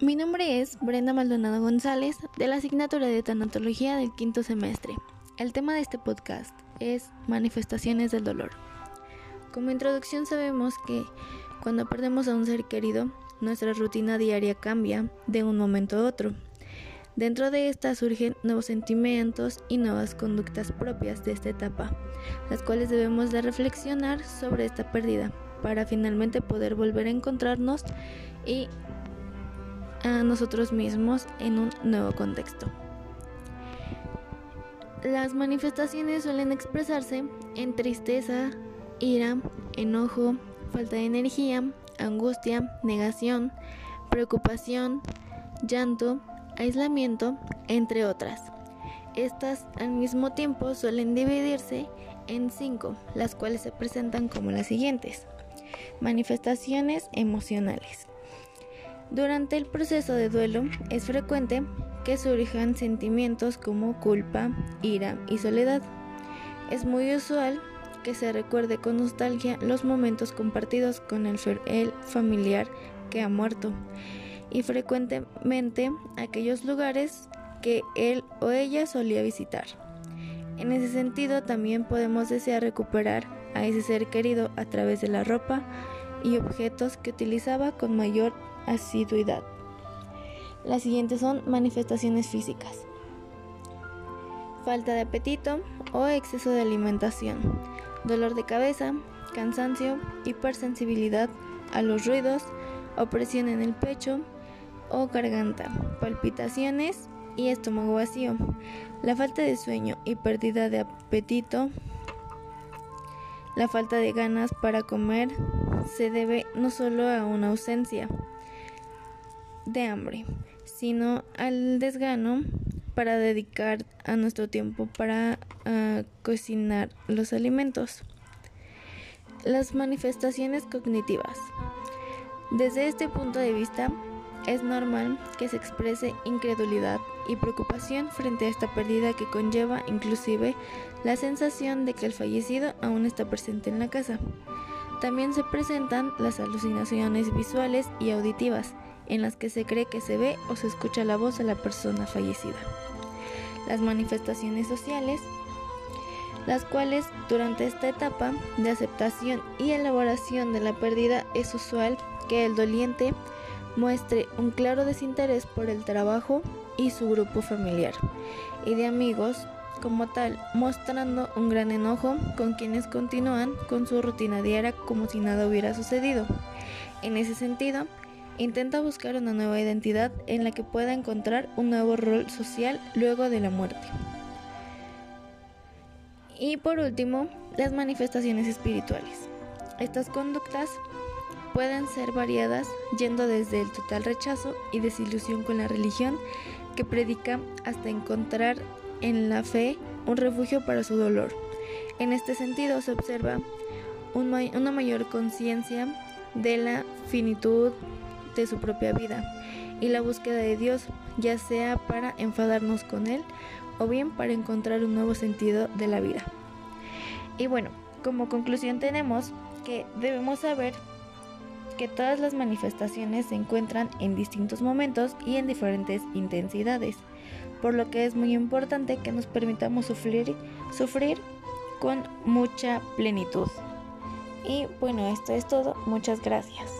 Mi nombre es Brenda Maldonado González de la asignatura de Tanatología del quinto semestre. El tema de este podcast es manifestaciones del dolor. Como introducción sabemos que cuando perdemos a un ser querido, nuestra rutina diaria cambia de un momento a otro. Dentro de esta surgen nuevos sentimientos y nuevas conductas propias de esta etapa, las cuales debemos de reflexionar sobre esta pérdida para finalmente poder volver a encontrarnos y a nosotros mismos en un nuevo contexto. Las manifestaciones suelen expresarse en tristeza, ira, enojo, falta de energía, angustia, negación, preocupación, llanto, aislamiento, entre otras. Estas al mismo tiempo suelen dividirse en cinco, las cuales se presentan como las siguientes. Manifestaciones emocionales. Durante el proceso de duelo es frecuente que surjan sentimientos como culpa, ira y soledad. Es muy usual que se recuerde con nostalgia los momentos compartidos con el, familiar que ha muerto y frecuentemente aquellos lugares que él o ella solía visitar. En ese sentido también podemos desear recuperar a ese ser querido a través de la ropa y objetos que utilizaba con mayor asiduidad. Las siguientes son manifestaciones físicas. Falta de apetito o exceso de alimentación, dolor de cabeza, cansancio, hipersensibilidad a los ruidos, opresión en el pecho o garganta, palpitaciones y estómago vacío, la falta de sueño y pérdida de apetito, la falta de ganas para comer se debe no solo a una ausencia, de hambre, sino al desgano para dedicar a nuestro tiempo para ah, cocinar los alimentos. Las manifestaciones cognitivas. Desde este punto de vista, es normal que se exprese incredulidad y preocupación frente a esta pérdida que conlleva inclusive la sensación de que el fallecido aún está presente en la casa. También se presentan las alucinaciones visuales y auditivas, en las que se cree que se ve o se escucha la voz de la persona fallecida. Las manifestaciones sociales, las cuales durante esta etapa de aceptación y elaboración de la pérdida es usual que el doliente muestre un claro desinterés por el trabajo y su grupo familiar y de amigos como tal, mostrando un gran enojo con quienes continúan con su rutina diaria como si nada hubiera sucedido. En ese sentido, Intenta buscar una nueva identidad en la que pueda encontrar un nuevo rol social luego de la muerte. Y por último, las manifestaciones espirituales. Estas conductas pueden ser variadas yendo desde el total rechazo y desilusión con la religión que predica hasta encontrar en la fe un refugio para su dolor. En este sentido se observa una mayor conciencia de la finitud, de su propia vida y la búsqueda de Dios, ya sea para enfadarnos con Él o bien para encontrar un nuevo sentido de la vida. Y bueno, como conclusión tenemos que debemos saber que todas las manifestaciones se encuentran en distintos momentos y en diferentes intensidades, por lo que es muy importante que nos permitamos sufrir, sufrir con mucha plenitud. Y bueno, esto es todo. Muchas gracias.